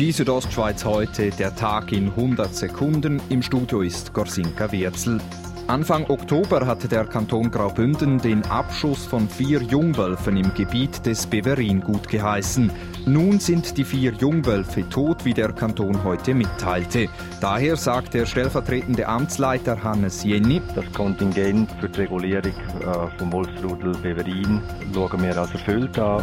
Die Südostschweiz heute, der Tag in 100 Sekunden. Im Studio ist Gorsinka Wirzel. Anfang Oktober hatte der Kanton Graubünden den Abschuss von vier Jungwölfen im Gebiet des Beverin gut geheißen. Nun sind die vier Jungwölfe tot, wie der Kanton heute mitteilte. Daher sagt der stellvertretende Amtsleiter Hannes Jenny, das Kontingent für die Regulierung äh, vom Wolfsrudel Beverin schauen wir als erfüllt an.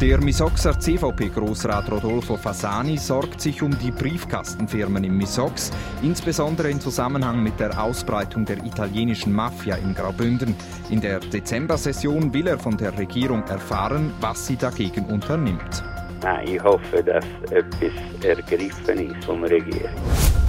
Der Misoxer CVP-Grossrat Rodolfo Fasani sorgt sich um die Briefkastenfirmen im Misox, insbesondere in Zusammenhang mit der Ausbreitung der italienischen Mafia in Graubünden. In der Dezember-Session will er von der Regierung erfahren, was sie dagegen unternimmt. Nein, ich hoffe, dass etwas ergriffen ist vom Regierung.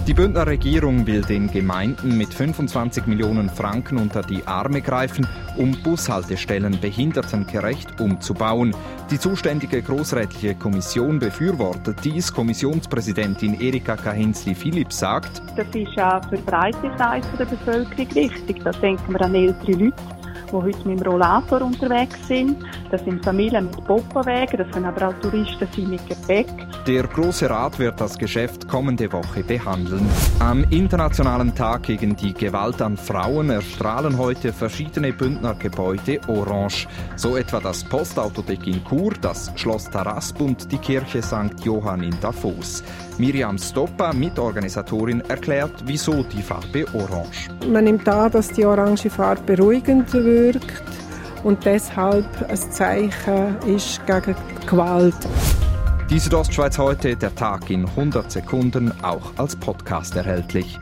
Die Bündner Regierung will den Gemeinden mit 25 Millionen Franken unter die Arme greifen, um Bushaltestellen behindertengerecht umzubauen. Die zuständige großrätliche Kommission befürwortet dies. Kommissionspräsidentin Erika Kahinzli-Philipp sagt, das ist auch für breite Seite der Bevölkerung wichtig. Da denken wir an ältere Leute die heute mit dem Rollator unterwegs sind. Das sind Familien mit Popowagen, das können aber auch Touristen sein mit Gepäck. Der Große Rat wird das Geschäft kommende Woche behandeln. Am Internationalen Tag gegen die Gewalt an Frauen erstrahlen heute verschiedene Bündner Gebäude orange. So etwa das Postautodeck in Chur, das Schloss Tarasp und die Kirche St. Johann in Davos. Miriam Stoppa, Mitorganisatorin, erklärt, wieso die Farbe orange. Man nimmt an, dass die orange Farbe beruhigend wirkt und deshalb ein Zeichen ist gegen Gewalt. Die Südostschweiz heute, der Tag in 100 Sekunden, auch als Podcast erhältlich.